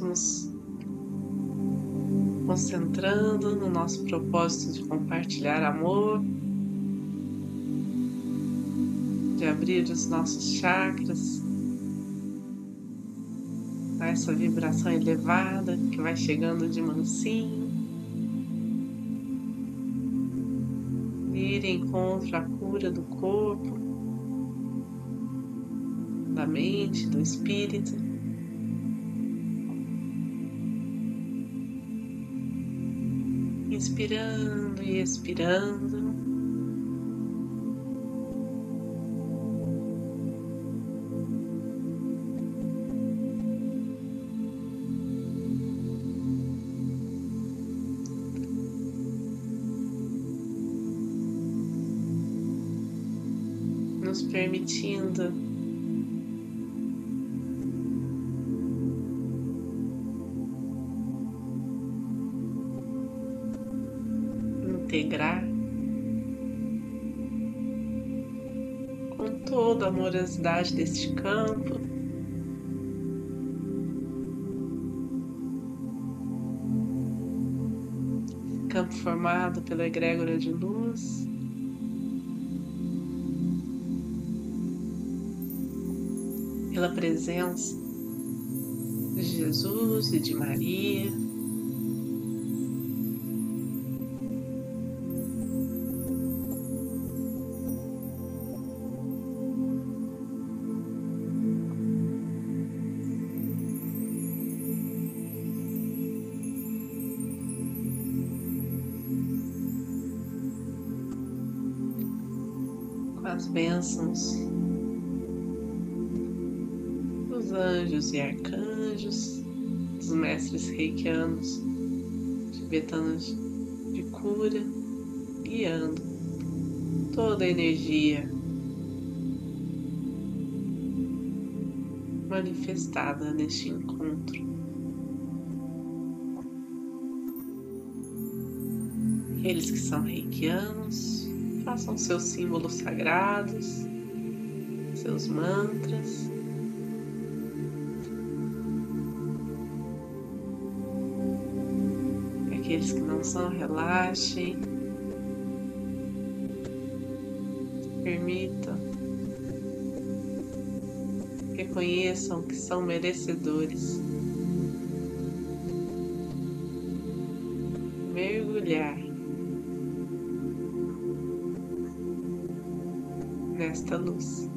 Nos concentrando no nosso propósito de compartilhar amor, de abrir os nossos chakras a essa vibração elevada que vai chegando de mansinho. Ir encontro à cura do corpo, da mente, do espírito. Inspirando e expirando. Nos permitindo com toda a amorosidade deste campo. Campo formado pela egrégora de luz. Pela presença de Jesus e de Maria. As bênçãos dos anjos e arcanjos, dos mestres reikianos, tibetanos de cura, guiando toda a energia manifestada neste encontro. Eles que são reikianos façam seus símbolos sagrados, seus mantras. Aqueles que não são, relaxem. Permitam. Reconheçam que são merecedores. Nesta luz.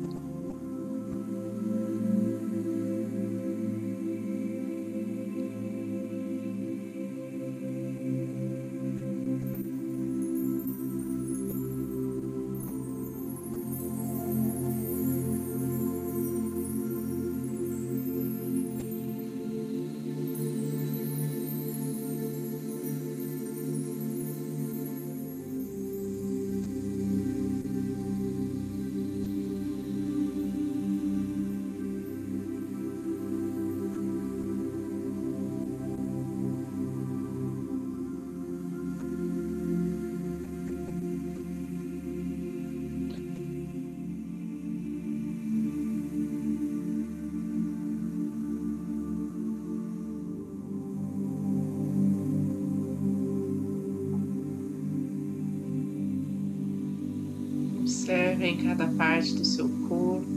Observe em cada parte do seu corpo.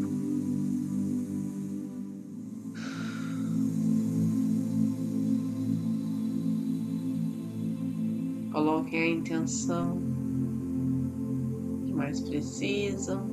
Coloquem a intenção que mais precisam.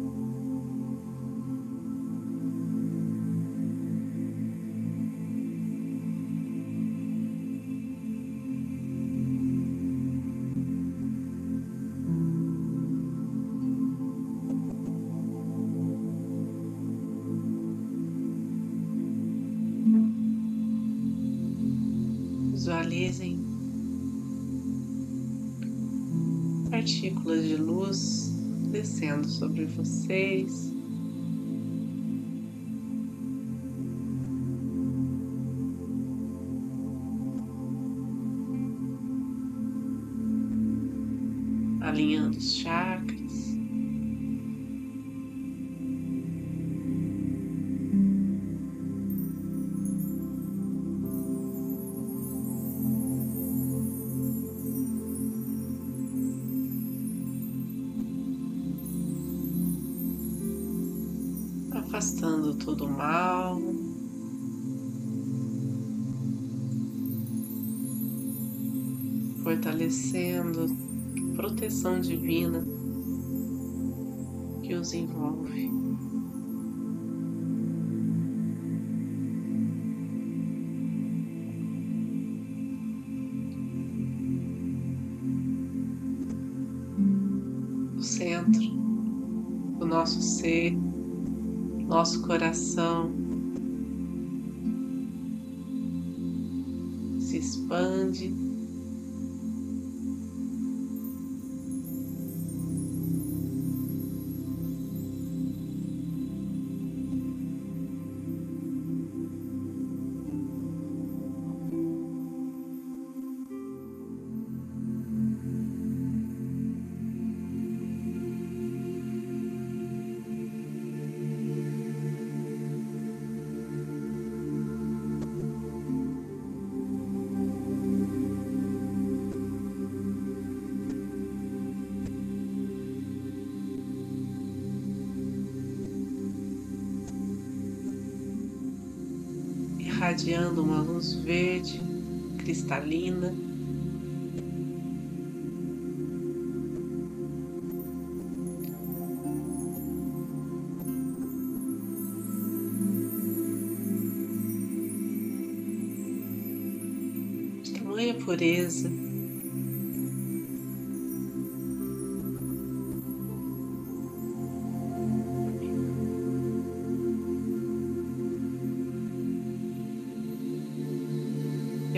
Descendo sobre vocês. Alinhando os chakras. Todo o mal. Fortalecendo a proteção divina que os envolve. O centro do nosso ser nosso coração se expande. Irradiando uma luz verde cristalina. Tamanha pureza.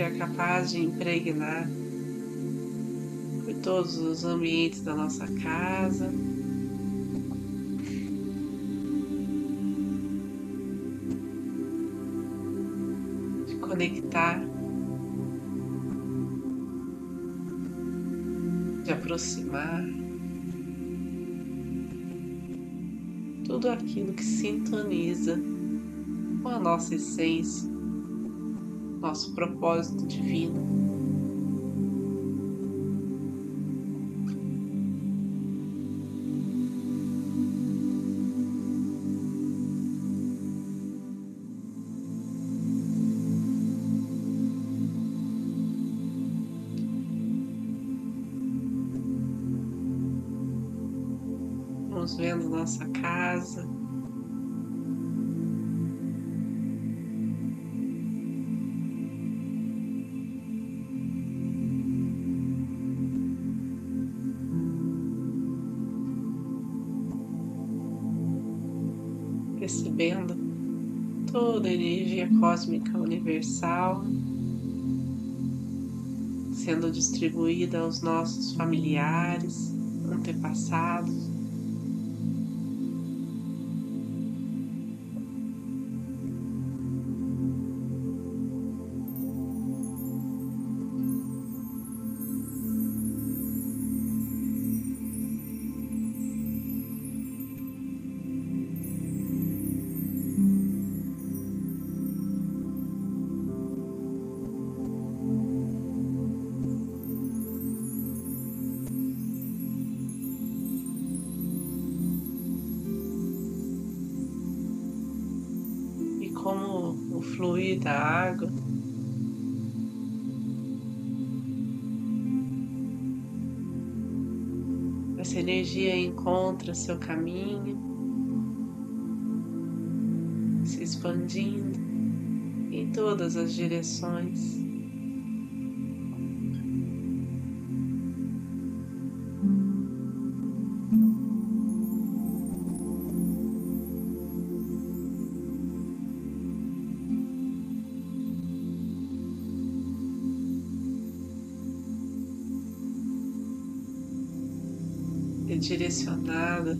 É capaz de impregnar por todos os ambientes da nossa casa. De conectar, de aproximar. Tudo aquilo que sintoniza com a nossa essência nosso propósito divino. Vamos vendo nossa casa, percebendo toda a energia cósmica universal sendo distribuída aos nossos familiares, antepassados. Fluir da água. Essa energia encontra seu caminho, se expandindo em todas as direções. Direcionada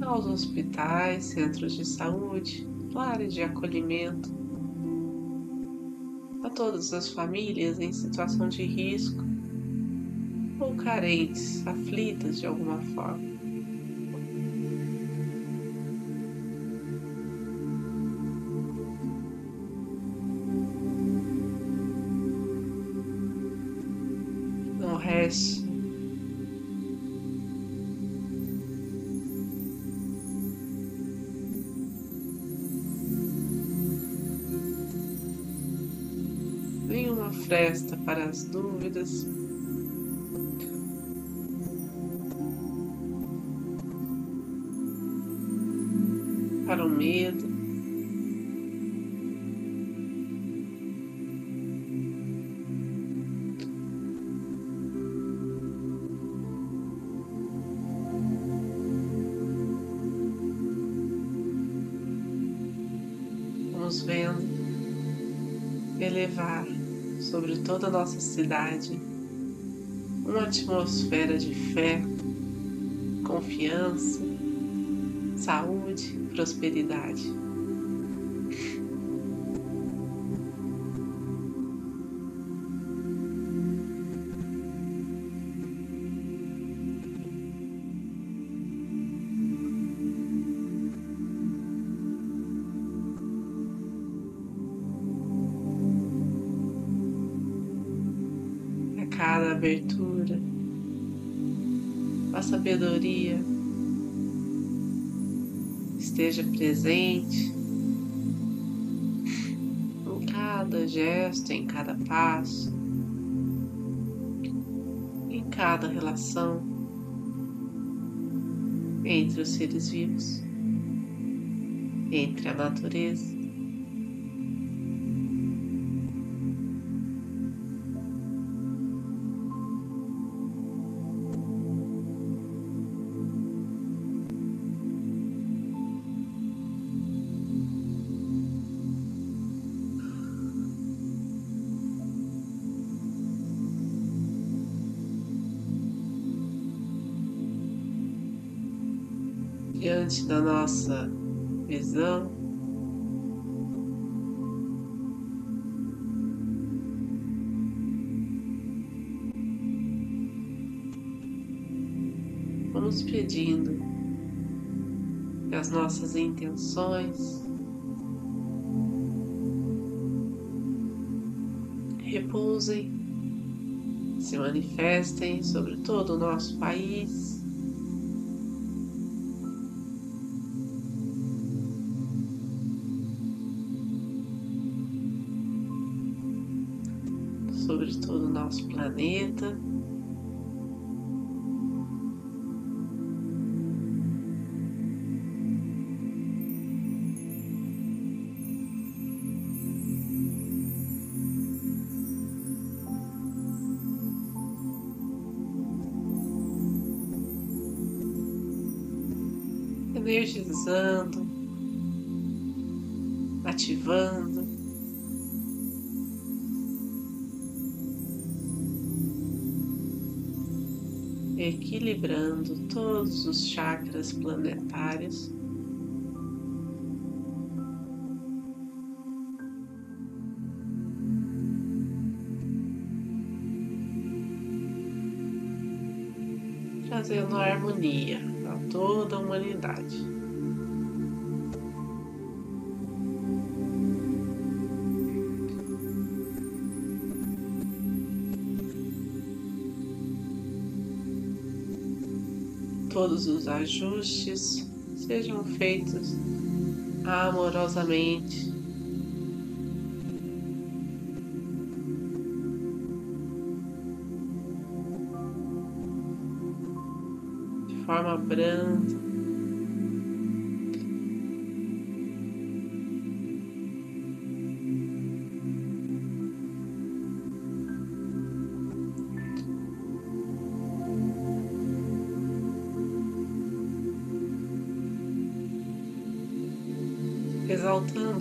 aos hospitais, centros de saúde, áreas de acolhimento, a todas as famílias em situação de risco ou carentes, aflitas de alguma forma. As dúvidas. Para o medo. Toda a nossa cidade uma atmosfera de fé, confiança, saúde, prosperidade. Abertura, a sabedoria esteja presente em cada gesto, em cada passo, em cada relação entre os seres vivos, entre a natureza. Da nossa visão. Vamos pedindo que as nossas intenções repousem, se manifestem sobre todo o nosso país. Sobre todo o nosso planeta. energizando, ativando. Equilibrando todos os chakras planetários. Trazendo harmonia a toda a humanidade. Todos os ajustes sejam feitos amorosamente. De forma branda.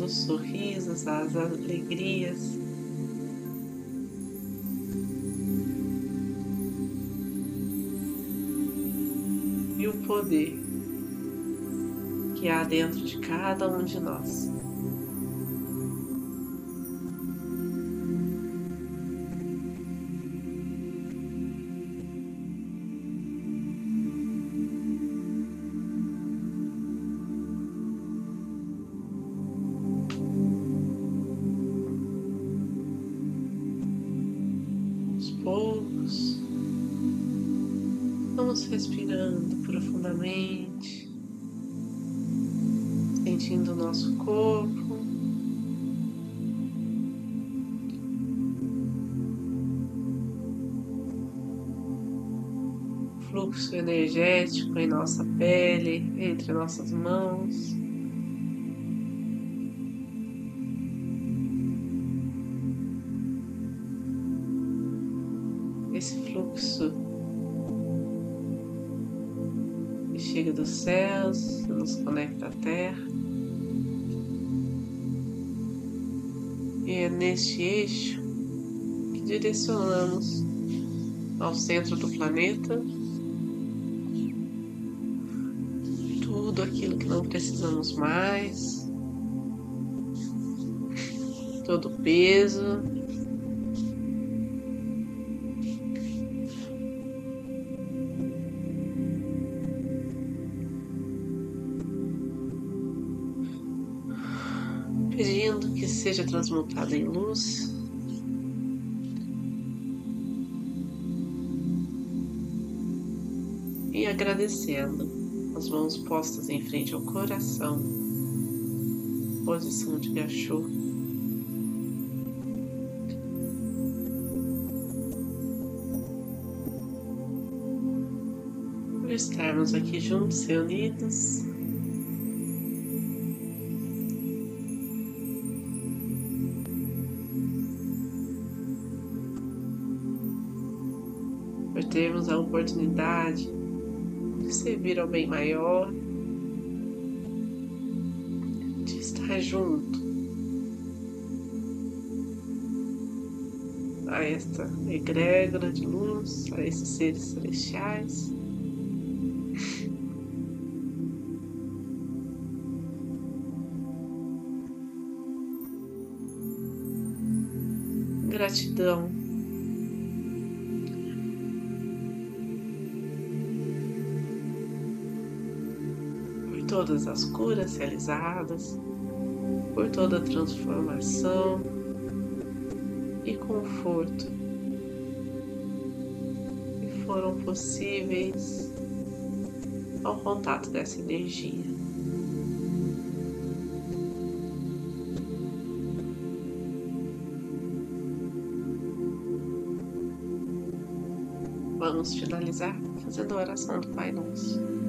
Os sorrisos, as alegrias. E o poder que há dentro de cada um de nós. Vamos respirando profundamente, sentindo o nosso corpo. Fluxo energético em nossa pele, entre nossas mãos. Céus, nos conecta à Terra. E é neste eixo que direcionamos ao centro do planeta tudo aquilo que não precisamos mais, todo o peso. Seja transmutado em luz e agradecendo, as mãos postas em frente ao coração, posição de. Por estarmos aqui juntos, reunidos. Por termos a oportunidade de servir ao bem maior, de estar junto a esta egrégora de luz, a esses seres celestiais. Gratidão todas as curas realizadas, por toda a transformação e conforto que foram possíveis ao contato dessa energia. Vamos finalizar fazendo a oração do Pai Nosso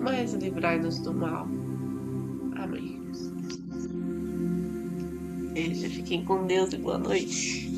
mas livrai-nos do mal. Amém. Beijo, fiquem com Deus e boa noite.